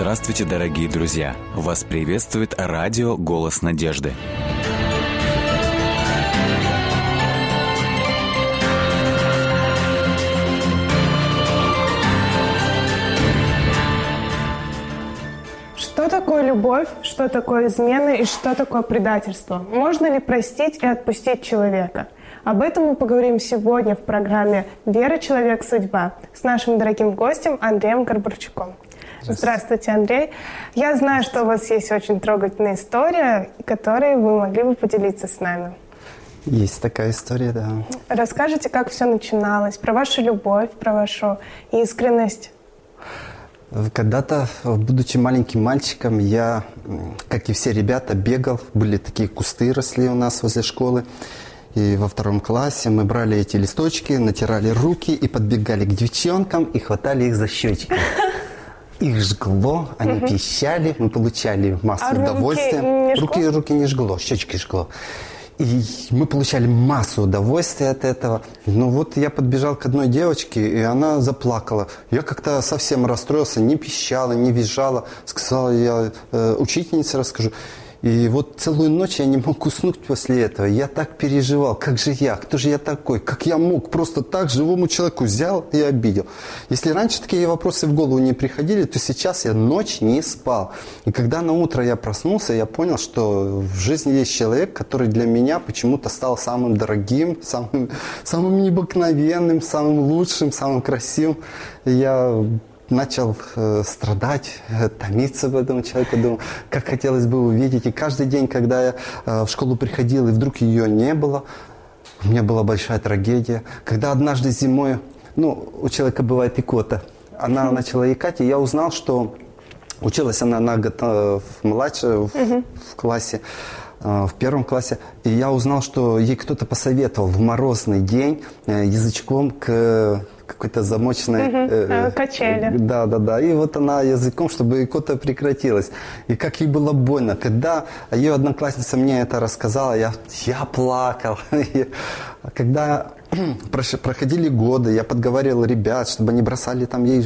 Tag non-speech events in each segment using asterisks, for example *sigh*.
Здравствуйте, дорогие друзья! Вас приветствует радио «Голос надежды». Что такое любовь, что такое измена и что такое предательство? Можно ли простить и отпустить человека? Об этом мы поговорим сегодня в программе «Вера, человек, судьба» с нашим дорогим гостем Андреем Горбарчуком. Здравствуйте, Андрей. Я знаю, что у вас есть очень трогательная история, которой вы могли бы поделиться с нами. Есть такая история, да. Расскажите, как все начиналось, про вашу любовь, про вашу искренность. Когда-то, будучи маленьким мальчиком, я, как и все ребята, бегал. Были такие кусты росли у нас возле школы. И во втором классе мы брали эти листочки, натирали руки и подбегали к девчонкам и хватали их за щечки. Их жгло, они угу. пищали, мы получали массу а удовольствия. Руки, руки, руки не жгло, щечки жгло. И мы получали массу удовольствия от этого. Но вот я подбежал к одной девочке, и она заплакала. Я как-то совсем расстроился, не пищала, не визжала. Сказала, я э, учительнице расскажу. И вот целую ночь я не мог уснуть после этого. Я так переживал, как же я, кто же я такой, как я мог просто так живому человеку взял и обидел. Если раньше такие вопросы в голову не приходили, то сейчас я ночь не спал. И когда на утро я проснулся, я понял, что в жизни есть человек, который для меня почему-то стал самым дорогим, самым, самым необыкновенным, самым лучшим, самым красивым. Я начал э, страдать, э, томиться в этом человеке, думал, как хотелось бы увидеть. И каждый день, когда я э, в школу приходил, и вдруг ее не было, у меня была большая трагедия. Когда однажды зимой, ну, у человека бывает икота, она начала икать, и я узнал, что училась она на год э, младше, в, в классе, э, в первом классе, и я узнал, что ей кто-то посоветовал в морозный день э, язычком к какой-то замочной... Угу. Э, Качели. Да, да, да. И вот она языком, чтобы икота прекратилась. И как ей было больно. Когда ее одноклассница мне это рассказала, я, я плакал. *laughs* Когда *clears throat* проходили годы, я подговаривал ребят, чтобы они бросали там ей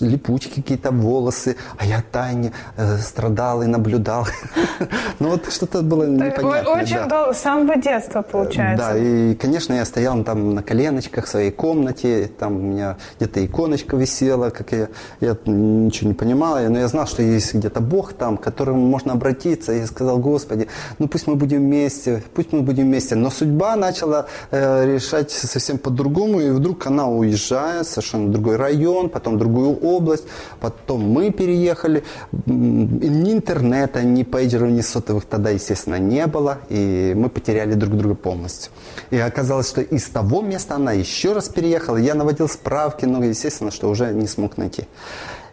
липучки какие-то волосы, а я тайне э, страдал и наблюдал. *laughs* ну вот что-то было непонятное. Очень да. с самого детства получается. Да, и, конечно, я стоял там на коленочках в своей комнате, там у меня где-то иконочка висела, как я, я ничего не понимал, но я знал, что есть где-то Бог там, к которому можно обратиться, и я сказал, Господи, ну пусть мы будем вместе, пусть мы будем вместе. Но судьба начала э, решать совсем по-другому, и вдруг она уезжает в совершенно другой район, потом другую область, потом мы переехали. Ни интернета, ни пейджеров, ни сотовых тогда, естественно, не было, и мы потеряли друг друга полностью. И оказалось, что из того места она еще раз переехала, я наводил справки, но, естественно, что уже не смог найти.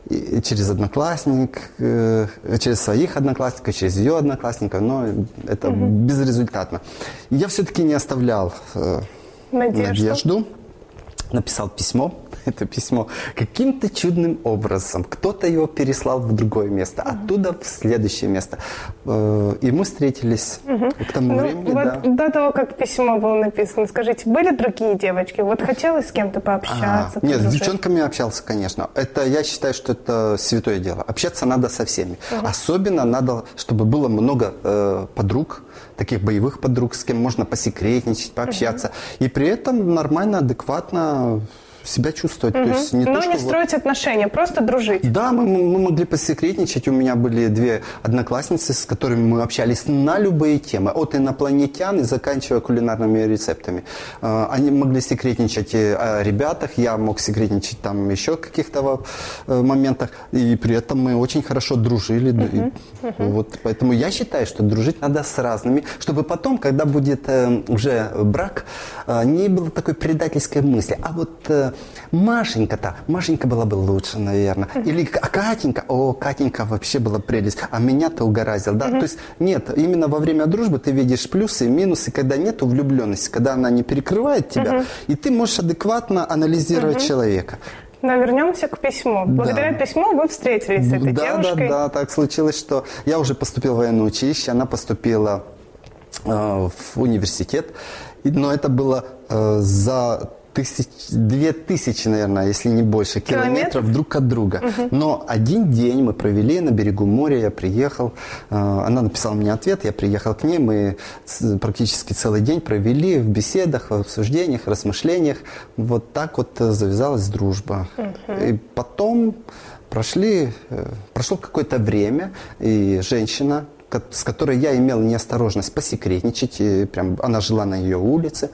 И через одноклассник, э, через своих одноклассников, через ее одноклассников, но это угу. безрезультатно. Я все-таки не оставлял э, Надежду. Надежду. Написал письмо. *laughs* Это письмо каким-то чудным образом. Кто-то его переслал в другое место, оттуда в следующее место. Э, и мы встретились угу. к тому ну, времени. Вот да. До того, как письмо было написано, скажите, были другие девочки? Вот хотелось с кем-то пообщаться? А, нет, с девчонками общался, конечно. Это я считаю, что это святое дело. Общаться надо со всеми. Угу. Особенно надо, чтобы было много э, подруг, таких боевых подруг, с кем можно посекретничать, пообщаться. Угу. И при этом нормально, адекватно себя чувствовать. Угу. То есть не Но то, не что строить отношения, просто дружить. Да, мы, мы могли посекретничать. У меня были две одноклассницы, с которыми мы общались на любые темы. От инопланетян и заканчивая кулинарными рецептами. А, они могли секретничать о ребятах, я мог секретничать там еще каких-то э, моментах. И при этом мы очень хорошо дружили. Угу. Угу. Вот, поэтому я считаю, что дружить надо с разными, чтобы потом, когда будет э, уже брак, э, не было такой предательской мысли. А вот Машенька-то, Машенька была бы лучше, наверное. Или а Катенька, о, Катенька вообще была прелесть, а меня-то угораздил, да. То есть нет, именно во время дружбы ты видишь плюсы и минусы, когда нету влюбленности, когда она не перекрывает тебя, и ты можешь адекватно анализировать человека. Но вернемся к письму. Благодаря да. письму вы встретились с этой да, девушкой. Да, да, так случилось, что я уже поступил в военное училище, она поступила э, в университет, но это было э, за тысяч, две тысячи, наверное, если не больше, километров, Километров? друг от друга. Но один день мы провели на берегу моря, я приехал, э, она написала мне ответ, я приехал к ней, мы практически целый день провели в беседах, в обсуждениях, размышлениях. Вот так вот э, завязалась дружба. И потом прошли, э, прошло какое-то время, и женщина, с которой я имел неосторожность посекретничать, прям она жила на ее улице,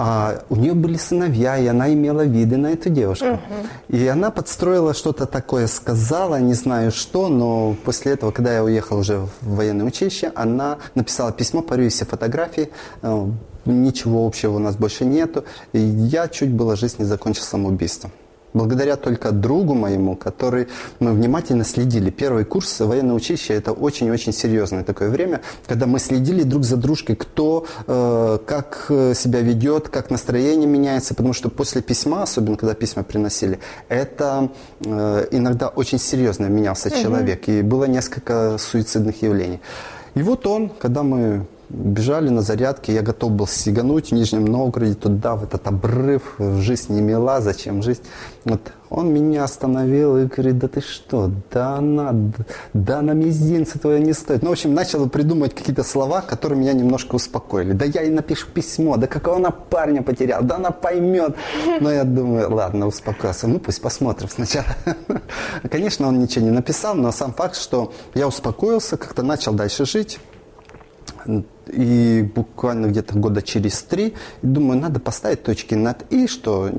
а у нее были сыновья, и она имела виды на эту девушку. И она подстроила что-то такое, сказала, не знаю что, но после этого, когда я уехал уже в военное училище, она написала письмо, парю все фотографии, э, ничего общего у нас больше нету. И я чуть было жизнь не закончил самоубийством. Благодаря только другу моему, который мы внимательно следили. Первый курс военного училища – это очень-очень серьезное такое время, когда мы следили друг за дружкой, кто э, как э, себя ведет, как настроение меняется, потому что после письма, особенно когда письма приносили, это э, иногда очень серьезно менялся человек, и было несколько суицидных явлений. И вот он, когда мы бежали на зарядке, я готов был сигануть в Нижнем Новгороде туда, в этот обрыв, жизнь не мила, зачем жизнь. Вот он меня остановил и говорит, да ты что, да она, да на мизинцы твоя не стоит. Ну, в общем, начал придумывать какие-то слова, которые меня немножко успокоили. Да я ей напишу письмо, да какого она парня потеряла, да она поймет. Но я думаю, ладно, успокоился, ну пусть посмотрим сначала. *laughs* Конечно, он ничего не написал, но сам факт, что я успокоился, как-то начал дальше жить. И буквально где-то года через три, думаю, надо поставить точки над «и», что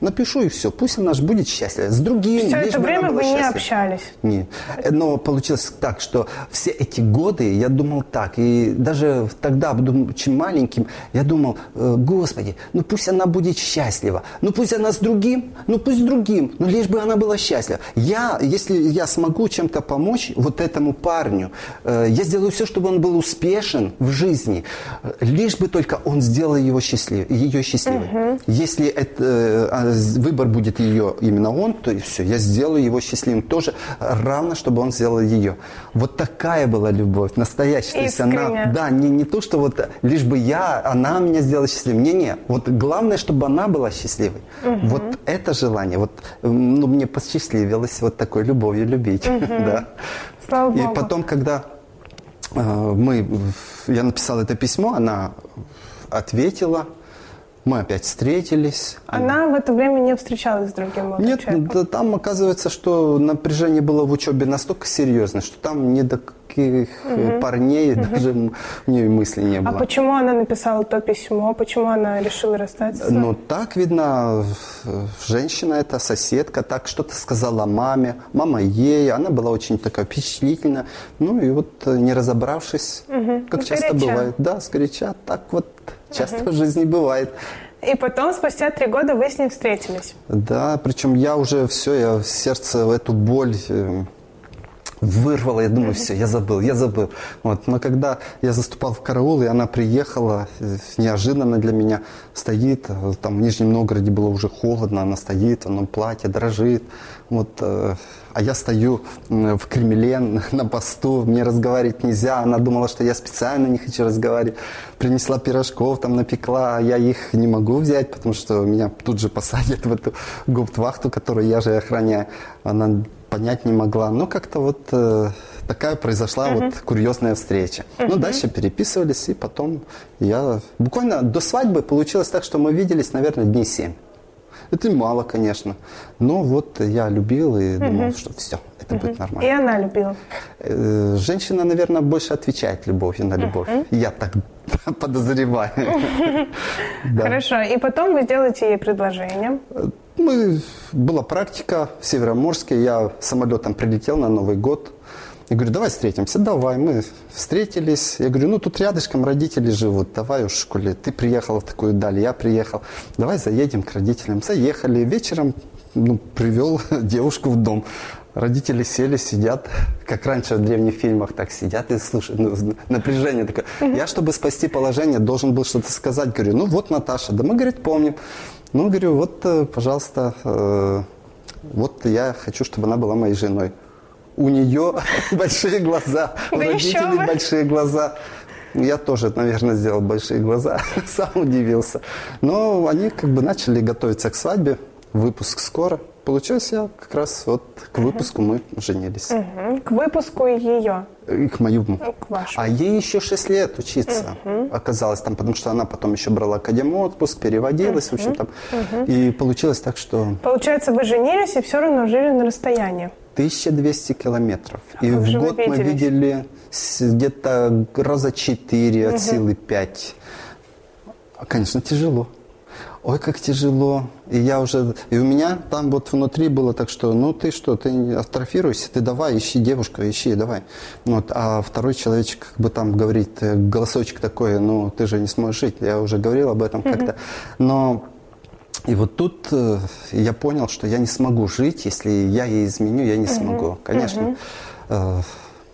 напишу и все, пусть она же будет счастлива. С другим, Все это время вы не счастлива. общались. Нет. Но получилось так, что все эти годы я думал так. И даже тогда, будучи маленьким, я думал, э, Господи, ну пусть она будет счастлива. Ну пусть она с другим, ну пусть с другим. Ну лишь бы она была счастлива. Я, если я смогу чем-то помочь вот этому парню, э, я сделаю все, чтобы он был успешен в жизни. Э, Лишь бы только он сделал его счастлив, ее счастливой. Если это, э, а, выбор будет ее именно он, то все, я сделаю его счастливым тоже, равно, чтобы он сделал ее. Вот такая была любовь, настоящая. То есть она, да, не, не то, что вот лишь бы я, она меня сделала счастливым. Не-не, вот главное, чтобы она была счастливой. Вот это желание, вот ну, мне посчастливилось вот такой любовью любить. *laughs* Да. Слава И Богу. потом, когда мы, я написал это письмо, она ответила, мы опять встретились. Она в это время не встречалась с другим молодым Нет, человеком. да, там оказывается, что напряжение было в учебе настолько серьезное, что там ни до каких э, парней даже м- у нее мысли не А было. почему она написала то письмо? Почему она решила расстаться? Ну, так, видно, женщина эта, соседка, так что-то сказала маме, мама ей, она была очень такая впечатлительная. Ну, и вот, э, не разобравшись, как Ну, часто бывает, да, сгоряча, так вот часто в жизни бывает. И потом, спустя три года, вы с ней встретились. Да, причем я уже все, я в сердце в эту боль э, вырвала, я думаю, все, я забыл, я забыл. Вот. Но когда я заступал в караул, и она приехала, неожиданно для меня, стоит, э, там в Нижнем Новгороде было уже холодно, она стоит, она платье дрожит, вот, э, а я стою в Кремле на посту, мне разговаривать нельзя, она думала, что я специально не хочу разговаривать, принесла пирожков, там напекла, а я их не могу взять, потому что меня тут же посадят *laughs* в эту гауптвахту, которую я же охраняю. Она понять не могла. Ну, как-то вот э, такая произошла вот курьезная встреча. Ну, дальше переписывались, и потом я... Буквально до свадьбы получилось так, что мы виделись, наверное, дней семь. Это мало, конечно. Но вот я любил и думал, что все, это будет И нормально. она любила. Э, Женщина, наверное, больше отвечает любовью на любовь. Я так *laughs* подозреваю. *laughs* Да. Хорошо. И потом вы сделаете ей предложение. Мы, была практика в Североморске, я самолетом прилетел на Новый год. Я говорю, давай встретимся. Давай, мы встретились. Я говорю, ну тут рядышком родители живут, давай уж, коли ты приехал в такую даль, я приехал, давай заедем к родителям. Заехали, вечером ну, привел *laughs* девушку в дом. Родители сели, сидят, как раньше в древних фильмах так сидят и слушают. Ну, напряжение такое. Я, чтобы спасти положение, должен был что-то сказать. Говорю, ну вот Наташа, да мы, говорит, помним. Ну, говорю, вот, э, пожалуйста, э, вот я хочу, чтобы она была моей женой. У нее *laughs* большие глаза, у родителей большие глаза. Я тоже, наверное, сделал большие глаза, *laughs* сам удивился. Но они как бы начали готовиться к свадьбе, выпуск скоро. Получилось, я как раз вот к выпуску мы женились. К выпуску ее. И к моему. К вашему. А ей еще 6 лет учиться оказалось там, потому что она потом еще брала академ отпуск, переводилась, в общем там. И получилось так, что Получается, вы женились и все равно жили на расстоянии. 1200 километров. И в год мы видели где-то раза 4 от силы 5. Конечно, тяжело. Ой, как тяжело. И я уже... И у меня там вот внутри было так, что, ну ты что, ты атрофируйся, ты давай, ищи девушку, ищи, давай. Вот. А второй человечек как бы там говорит, э, голосочек такой, ну ты же не сможешь жить. Я уже говорил об этом как-то. Но и вот тут э, я понял, что я не смогу жить, если я ей изменю, я не смогу. Конечно, э,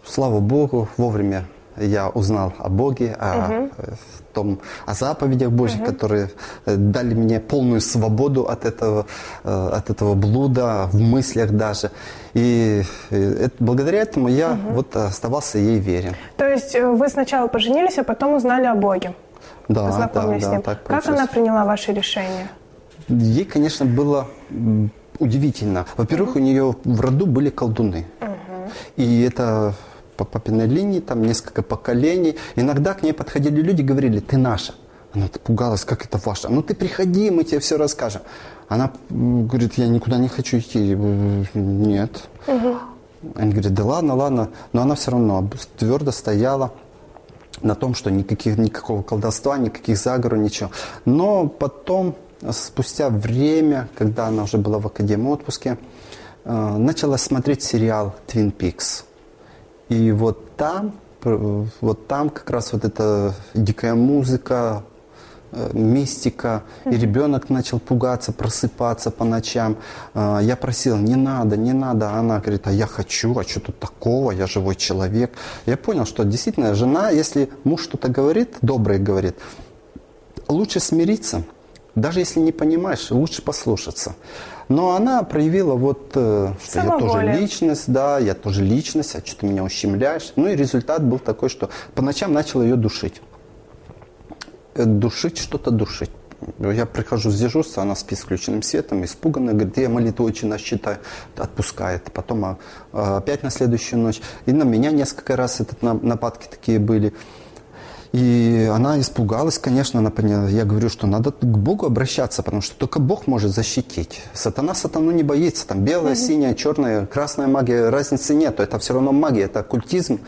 слава Богу, вовремя я узнал о Боге, о, э, том, о заповедях Божьих, которые э, дали мне полную свободу от этого, э, от этого блуда, в мыслях даже. И э, это- благодаря этому я вот оставался ей верен. То есть вы сначала поженились, а потом узнали о Боге. Да, да, Познакомились с да, ним. так как она приняла ваше решение? Ей, конечно, было удивительно. Во-первых, у нее в роду были колдуны. И это по папиной линии, там несколько поколений. Иногда к ней подходили люди, говорили, ты наша. Она пугалась, как это ваша. Ну ты приходи, мы тебе все расскажем. Она говорит, я никуда не хочу идти. Нет. Они говорят, да ладно, ладно. Но она все равно твердо стояла на том, что никаких, никакого колдовства, никаких заговоров, ничего. Но потом, спустя время, когда она уже была в академии отпуске, э, начала смотреть сериал «Твин Пикс». И вот там, вот там как раз вот эта дикая музыка, э, мистика, и ребенок начал пугаться, просыпаться по ночам. Э, Я просил, не надо, не надо. А Она говорит, а я хочу, а что тут такого, я живой человек. Я понял, что действительно жена, если муж что-то говорит, доброе говорит, лучше смириться, даже если не понимаешь, лучше послушаться. Но она проявила вот, э, что я тоже личность, да, я тоже личность, а что ты меня ущемляешь. Ну и результат был такой, что по ночам начал ее душить. Э, Душить, что-то душить. Я прихожу с дежурства, она спит с включенным светом, испуганная, говорит, я молитву очень считаю, отпускает. Потом а, а, опять на следующую ночь. И на меня несколько раз этот на- нападки такие были. И она испугалась, конечно, она поняла. Я говорю, что надо к Богу обращаться, потому что только Бог может защитить. Сатана сатану не боится. Там белая, синяя, черная, красная магия, разницы нет. Это все равно магия, это оккультизм.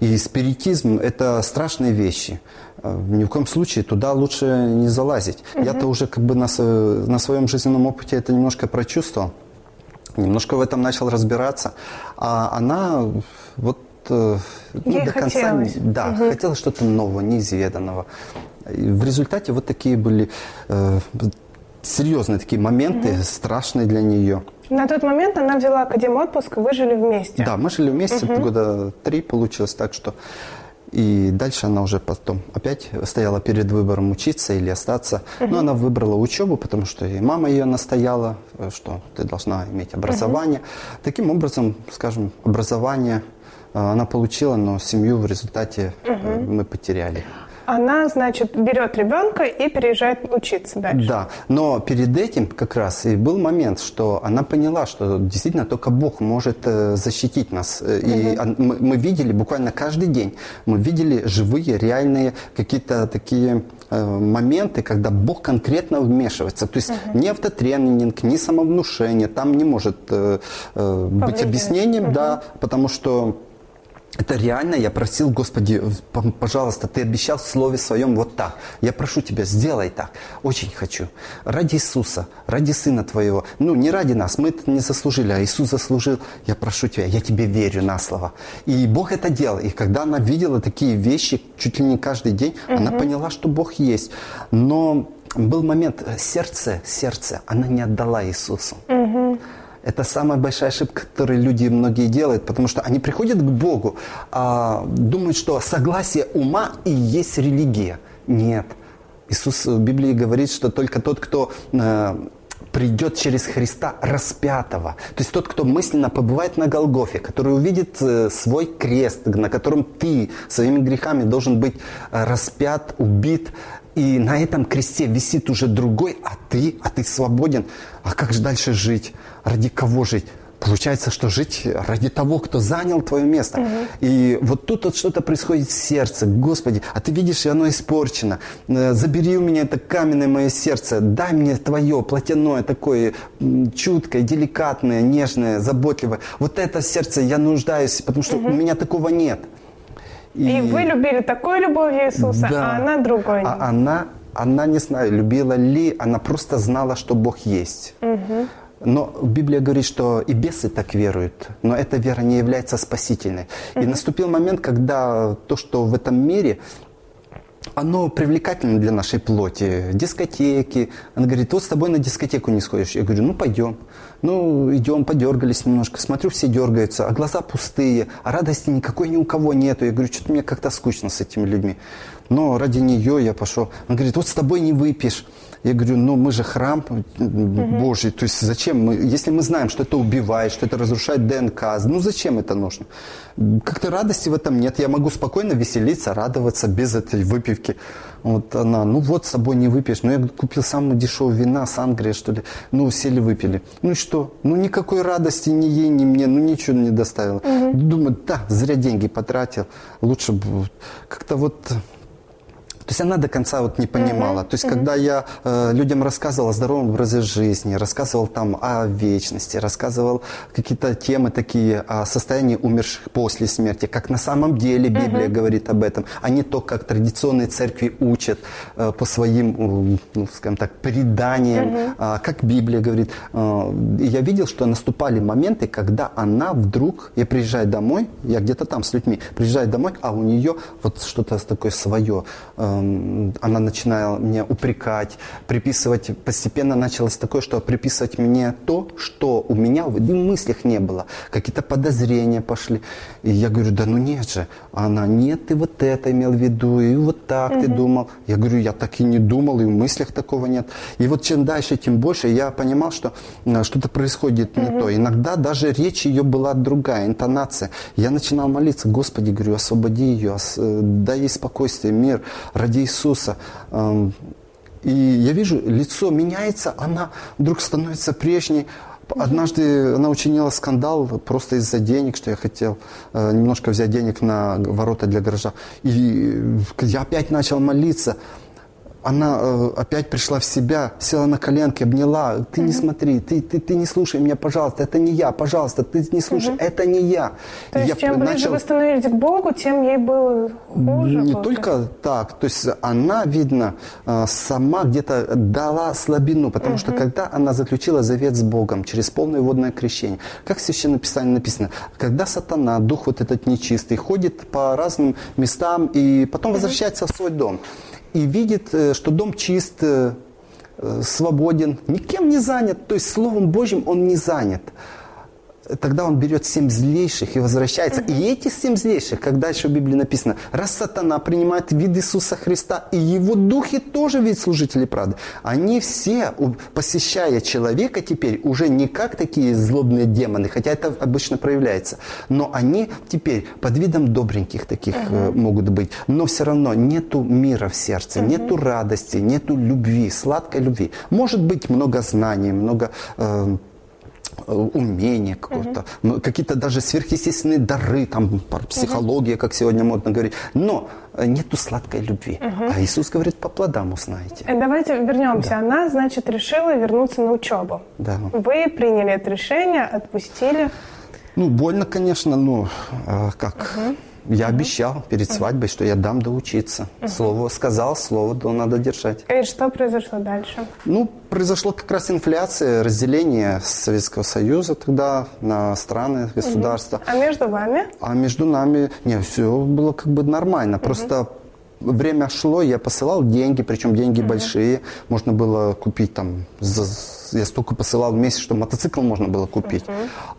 И спиритизм – это страшные вещи. Э, Ни в коем случае туда лучше не залазить. Я-то уже как бы на, на своем жизненном опыте это немножко прочувствовал немножко в этом начал разбираться. А она вот ну, Ей до конца хотелось. да, хотела что-то нового, неизведанного. И в результате вот такие были э, серьезные такие моменты, страшные для нее. На тот момент она взяла академ отпуск, вы жили вместе. Да, мы жили вместе года три получилось так, что и дальше она уже потом опять стояла перед выбором учиться или остаться. Но она выбрала учебу, потому что и мама ее настояла, э, что ты должна иметь образование. Таким образом, скажем, образование э, она получила, но семью в результате э, мы потеряли. Она, значит, берет ребенка и переезжает учиться дальше. Да, но перед этим как раз и был момент, что она поняла, что действительно только Бог может э, защитить нас. Э, И мы, мы видели буквально каждый день, мы видели живые, реальные какие-то такие э, моменты, когда Бог конкретно вмешивается. То есть ни автотренинг, ни самовнушение там не может быть объяснением, да, потому что это реально, я просил, Господи, пожалуйста, Ты обещал в Слове Своем вот так. Я прошу Тебя, сделай так. Очень хочу. Ради Иисуса, ради Сына Твоего. Ну, не ради нас, мы это не заслужили, а Иисус заслужил. Я прошу Тебя, я Тебе верю на слово. И Бог это делал. И когда она видела такие вещи чуть ли не каждый день, она поняла, что Бог есть. Но был момент, э, сердце, сердце, она не отдала Иисусу. Это самая большая ошибка, которую люди многие делают, потому что они приходят к Богу, а, думают, что согласие ума и есть религия. Нет. Иисус в Библии говорит, что только тот, кто э, придет через Христа распятого. То есть тот, кто мысленно побывает на Голгофе, который увидит э, свой крест, на котором ты своими грехами должен быть э, распят, убит, и на этом кресте висит уже другой, а ты, а ты свободен. А как же дальше жить? Ради кого жить? Получается, что жить ради того, кто занял твое место. Угу. И вот тут вот что-то происходит в сердце. Господи, а ты видишь, и оно испорчено. Э, забери у меня это каменное мое сердце. Дай мне твое плотяное, такое чуткое, деликатное, нежное, заботливое. Вот это сердце я нуждаюсь, потому что угу. у меня такого нет. И, и вы любили такой любовью Иисуса, да, а она другой. А она, она не знаю, любила ли, она просто знала, что Бог есть. Угу. Но Библия говорит, что и бесы так веруют, но эта вера не является спасительной. И наступил момент, когда то, что в этом мире, оно привлекательно для нашей плоти. Дискотеки. Она говорит, вот с тобой на дискотеку не сходишь. Я говорю, ну пойдем. Ну, идем, подергались немножко. Смотрю, все дергаются, а глаза пустые, а радости никакой ни у кого нету. Я говорю, что-то мне как-то скучно с этими людьми. Но ради нее я пошел. Она говорит, вот с тобой не выпьешь. Я говорю, ну мы же храм Божий, то есть зачем мы, если мы знаем, что это убивает, что это разрушает ДНК, ну зачем это нужно? Как-то радости в этом нет. Я могу спокойно веселиться, радоваться без этой выпивки. Вот она, ну вот с собой не выпьешь. Ну я купил самую дешевую вина, сангрия, что ли. Ну сели, выпили. Ну и что? Ну никакой радости ни ей, ни мне, ну ничего не доставило. Угу. Думаю, да, зря деньги потратил. Лучше бы как-то вот то есть она до конца вот не понимала. Mm-hmm. То есть mm-hmm. когда я э, людям рассказывал о здоровом образе жизни, рассказывал там о вечности, рассказывал какие-то темы такие о состоянии умерших после смерти, как на самом деле Библия mm-hmm. говорит об этом, а не то, как традиционные церкви учат э, по своим, ну, скажем так, преданиям, mm-hmm. э, как Библия говорит. Э, я видел, что наступали моменты, когда она вдруг, я приезжаю домой, я где-то там с людьми, приезжаю домой, а у нее вот что-то такое свое. Э, она начинала меня упрекать, приписывать, постепенно началось такое, что приписывать мне то, что у меня в мыслях не было. Какие-то подозрения пошли. И я говорю, да ну нет же. А она, нет, ты вот это имел в виду, и вот так угу. ты думал. Я говорю, я так и не думал, и в мыслях такого нет. И вот чем дальше, тем больше я понимал, что э, что-то происходит не угу. то. Иногда даже речь ее была другая, интонация. Я начинал молиться, Господи, говорю, освободи ее, э, дай ей спокойствие, мир, ради Иисуса. И я вижу, лицо меняется, она вдруг становится прежней. Однажды она учинила скандал просто из-за денег, что я хотел э, немножко взять денег на ворота для гаража. И я опять начал молиться она э, опять пришла в себя, села на коленки, обняла. Ты угу. не смотри, ты, ты, ты не слушай меня, пожалуйста, это не я, пожалуйста, ты не слушай, угу. это не я. То есть, я чем начал... ближе вы становились к Богу, тем ей было хуже? Не только так, то есть она, видно, э, сама где-то дала слабину, потому угу. что когда она заключила завет с Богом через полное водное крещение, как в Священном Писании написано, когда сатана, дух вот этот нечистый, ходит по разным местам и потом возвращается в свой дом, и видит, э, что дом чист, э, э, свободен, никем не занят, то есть Словом Божьим он не занят тогда он берет семь злейших и возвращается. Угу. И эти семь злейших, как дальше в Библии написано, раз сатана принимает вид Иисуса Христа, и его духи тоже вид служителей правды, они все, посещая человека теперь, уже не как такие злобные демоны, хотя это обычно проявляется, но они теперь под видом добреньких таких угу. могут быть, но все равно нету мира в сердце, угу. нету радости, нету любви, сладкой любви. Может быть много знаний, много... Э, умения какого-то, угу. какие-то даже сверхъестественные дары, там психология, угу. как сегодня модно говорить. Но э, нету сладкой любви. Угу. А Иисус говорит, по плодам узнаете. Э, давайте вернемся. Да. Она, значит, решила вернуться на учебу. Да. Вы приняли это решение, отпустили. Ну, больно, конечно, но э, как... Угу я обещал перед свадьбой, что я дам доучиться. Слово сказал, слово то надо держать. И что произошло дальше? Ну, произошло как раз инфляция, разделение Советского Союза тогда на страны, государства. А между вами? А между нами, не, все было как бы нормально. Просто время шло, я посылал деньги, причем деньги угу. большие. Можно было купить там, за, я столько посылал в месяц, что мотоцикл можно было купить. Угу.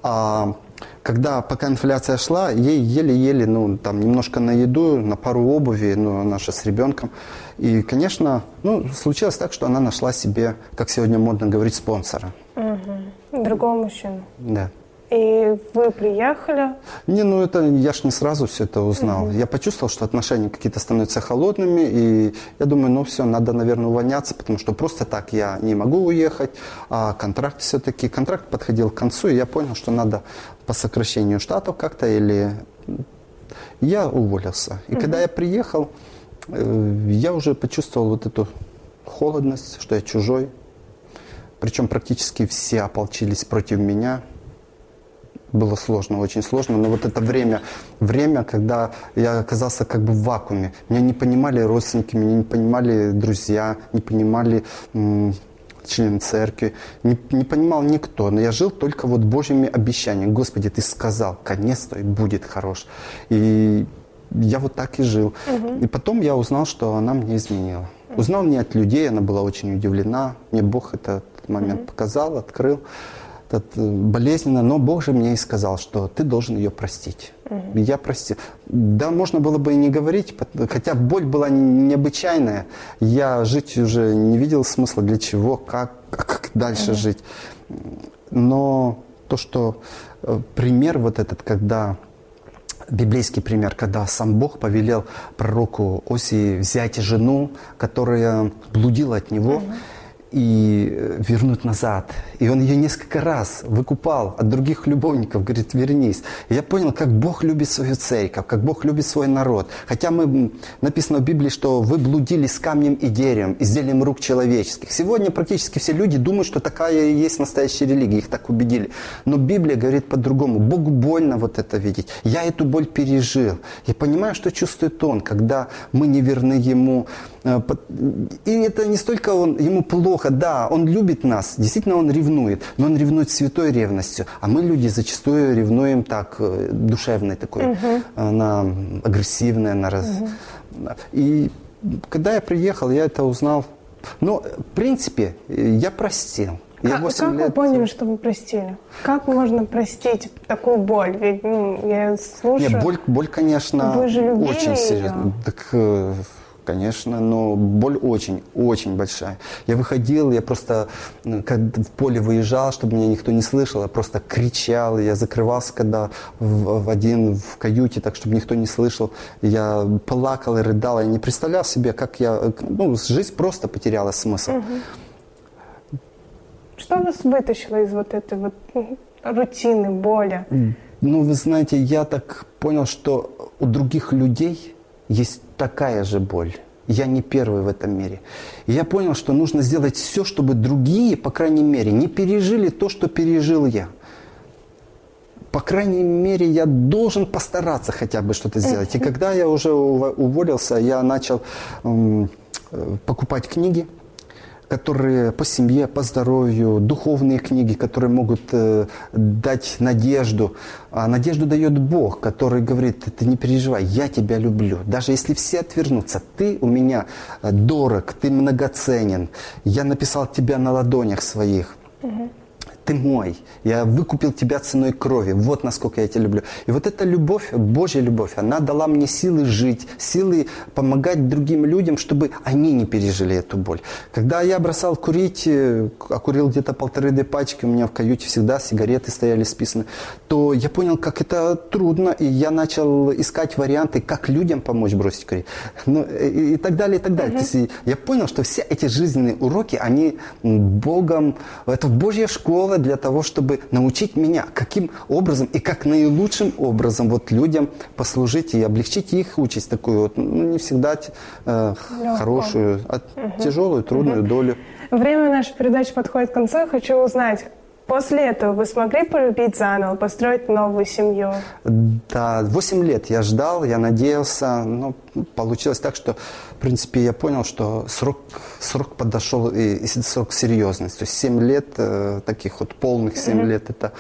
А когда пока инфляция шла, ей еле-еле, ну, там, немножко на еду, на пару обуви, ну, наша с ребенком. И, конечно, ну, случилось так, что она нашла себе, как сегодня модно говорить, спонсора. Угу. Другого мужчину. Да. И вы приехали? Не, ну это я ж не сразу все это узнал. Я почувствовал, что отношения какие-то становятся холодными, и я думаю, ну все, надо, наверное, увольняться, потому что просто так я не могу уехать, а контракт все-таки, контракт подходил к концу, и я понял, что надо по сокращению штатов как-то или я уволился. И когда я приехал, э, я уже почувствовал вот эту холодность, что я чужой. Причем практически все ополчились против меня было сложно, очень сложно. Но вот это время, время, когда я оказался как бы в вакууме. Меня не понимали родственники, меня не понимали друзья, не понимали м, члены церкви, не, не понимал никто. Но я жил только вот Божьими обещаниями. Господи, Ты сказал, конец-то будет хорош. И я вот так и жил. Угу. И потом я узнал, что она мне изменила. Узнал не от людей, она была очень удивлена. Мне Бог этот момент угу. показал, открыл это болезненно, но Бог же мне и сказал, что ты должен ее простить. Угу. Я простил. Да, можно было бы и не говорить, хотя боль была необычайная. Я жить уже не видел смысла, для чего, как, как дальше угу. жить. Но то, что э, пример вот этот, когда библейский пример, когда сам Бог повелел пророку Оси взять жену, которая блудила от него, угу и э, вернуть назад. И он ее несколько раз выкупал от других любовников, говорит, вернись. И я понял, как Бог любит свою церковь, как Бог любит свой народ. Хотя мы, написано в Библии, что вы блудили с камнем и деревом, изделием рук человеческих. Сегодня практически все люди думают, что такая и есть настоящая религия, их так убедили. Но Библия говорит по-другому. Богу больно вот это видеть. Я эту боль пережил. Я понимаю, что чувствует он, когда мы не верны ему. Э, и это не столько он, ему плохо, да, он любит нас, действительно он ревнует, но он ревнует святой ревностью, а мы люди зачастую ревнуем так, э, душевной такой, угу. она агрессивная, она раз... угу. И когда я приехал, я это узнал. Но, в принципе, я простил. Я как, как лет... вы поняли, что вы простили? Как можно простить такую боль? Ведь ну, я слушаю. Нет, боль, боль, конечно, вы же очень серьезная. Так, конечно, но боль очень, очень большая. Я выходил, я просто как в поле выезжал, чтобы меня никто не слышал, я просто кричал, я закрывался, когда в, в один в каюте, так, чтобы никто не слышал. Я плакал и рыдал, я не представлял себе, как я, ну, жизнь просто потеряла смысл. Угу. Что вас вытащило из вот этой вот рутины, боли? Ну, вы знаете, я так понял, что у других людей есть такая же боль. Я не первый в этом мире. И я понял, что нужно сделать все, чтобы другие, по крайней мере, не пережили то, что пережил я. По крайней мере, я должен постараться хотя бы что-то сделать. И когда я уже уволился, я начал э, покупать книги которые по семье, по здоровью, духовные книги, которые могут э, дать надежду. А надежду дает Бог, который говорит, ты не переживай, я тебя люблю. Даже если все отвернутся, ты у меня э, дорог, ты многоценен. Я написал тебя на ладонях своих. Угу ты мой, я выкупил тебя ценой крови, вот насколько я тебя люблю. И вот эта любовь, Божья любовь, она дала мне силы жить, силы помогать другим людям, чтобы они не пережили эту боль. Когда я бросал курить, э, окурил где-то полторы-две пачки, у меня в каюте всегда сигареты стояли списаны, то я понял, как это трудно, и я начал искать варианты, как людям помочь бросить курить. Ну, и, и так далее, и так далее. Uh-huh. То есть я понял, что все эти жизненные уроки, они Богом, это Божья школа, для того, чтобы научить меня, каким образом и как наилучшим образом вот людям послужить и облегчить их участь такую вот, ну, не всегда э, хорошую, а угу. тяжелую, трудную угу. долю. Время нашей передачи подходит к концу. Я хочу узнать, После этого вы смогли полюбить заново, построить новую семью? Да, 8 лет я ждал, я надеялся, но получилось так, что, в принципе, я понял, что срок, срок подошел, и, и срок серьезности. То есть 7 лет, э, таких вот полных 7 mm-hmm. лет, это...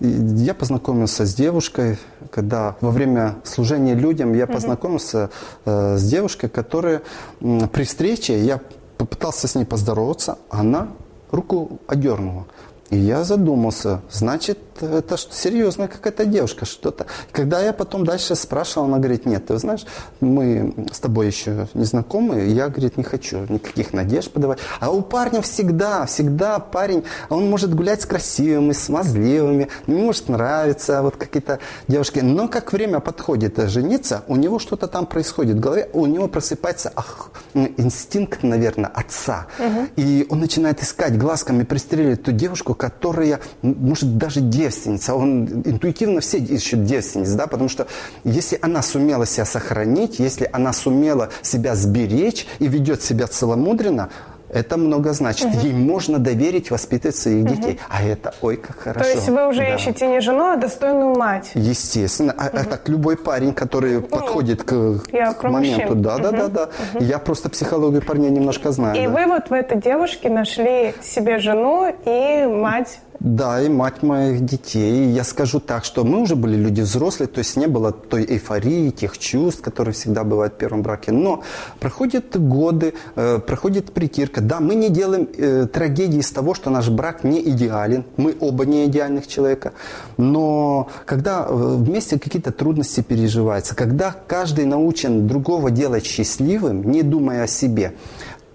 Я познакомился с девушкой, когда во время служения людям я mm-hmm. познакомился э, с девушкой, которая э, при встрече, я попытался с ней поздороваться, она руку одернула. И я задумался, значит, это что, серьезная какая-то девушка, что-то. Когда я потом дальше спрашивал, она говорит, нет, ты знаешь, мы с тобой еще не знакомы, я, говорит, не хочу никаких надежд подавать. А у парня всегда, всегда парень, он может гулять с красивыми, смазливыми, ему может нравиться вот какие-то девушки. Но как время подходит жениться, у него что-то там происходит в голове, у него просыпается ах, инстинкт, наверное, отца. Угу. И он начинает искать глазками, пристреливать ту девушку, которая, может, даже девственница. Он интуитивно все ищут девственниц, да, потому что если она сумела себя сохранить, если она сумела себя сберечь и ведет себя целомудренно, это много значит. Угу. Ей можно доверить воспитывать своих угу. детей. А это, ой, как хорошо. То есть вы уже да. ищете не жену, а достойную мать. Естественно. Угу. А, это любой парень, который угу. подходит к, Я к моменту. Да, угу. да, да, да. Угу. Я просто психологию парней немножко знаю. И да. вы вот в этой девушке нашли себе жену и мать да, и мать моих детей. Я скажу так, что мы уже были люди взрослые, то есть не было той эйфории, тех чувств, которые всегда бывают в первом браке. Но проходят годы, э, проходит притирка. Да, мы не делаем э, трагедии из того, что наш брак не идеален. Мы оба не идеальных человека. Но когда э, вместе какие-то трудности переживаются, когда каждый научен другого делать счастливым, не думая о себе,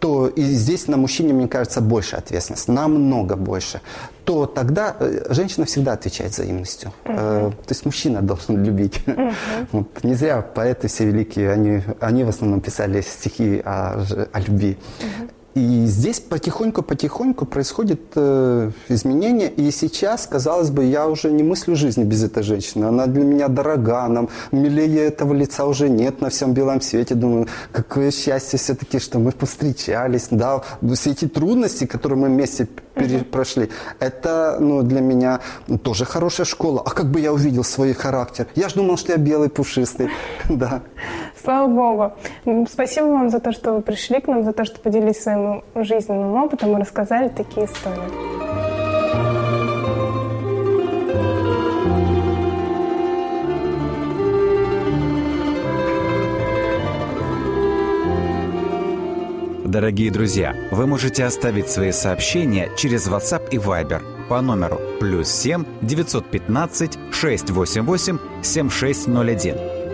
то и здесь на мужчине, мне кажется, больше ответственность, намного больше, то тогда э, женщина всегда отвечает взаимностью. Uh-huh. То есть мужчина должен *laughs* любить. Uh-huh. Вот, не зря поэты все великие, они, они в основном писали стихи о, о любви. Uh-huh. И здесь потихоньку-потихоньку происходит э, изменение. И сейчас, казалось бы, я уже не мыслю жизни без этой женщины. Она для меня дорога, нам милее этого лица уже нет на всем белом свете. Думаю, какое счастье все-таки, что мы повстречались. Да, все эти трудности, которые мы вместе пере- прошли, это ну, для меня тоже хорошая школа. А как бы я увидел свой характер? Я же думал, что я белый, пушистый. *laughs* да. Слава Богу. Спасибо вам за то, что вы пришли к нам, за то, что поделились своим жизненным опытом и рассказали такие истории. Дорогие друзья, вы можете оставить свои сообщения через WhatsApp и Viber по номеру плюс 7 915 688 7601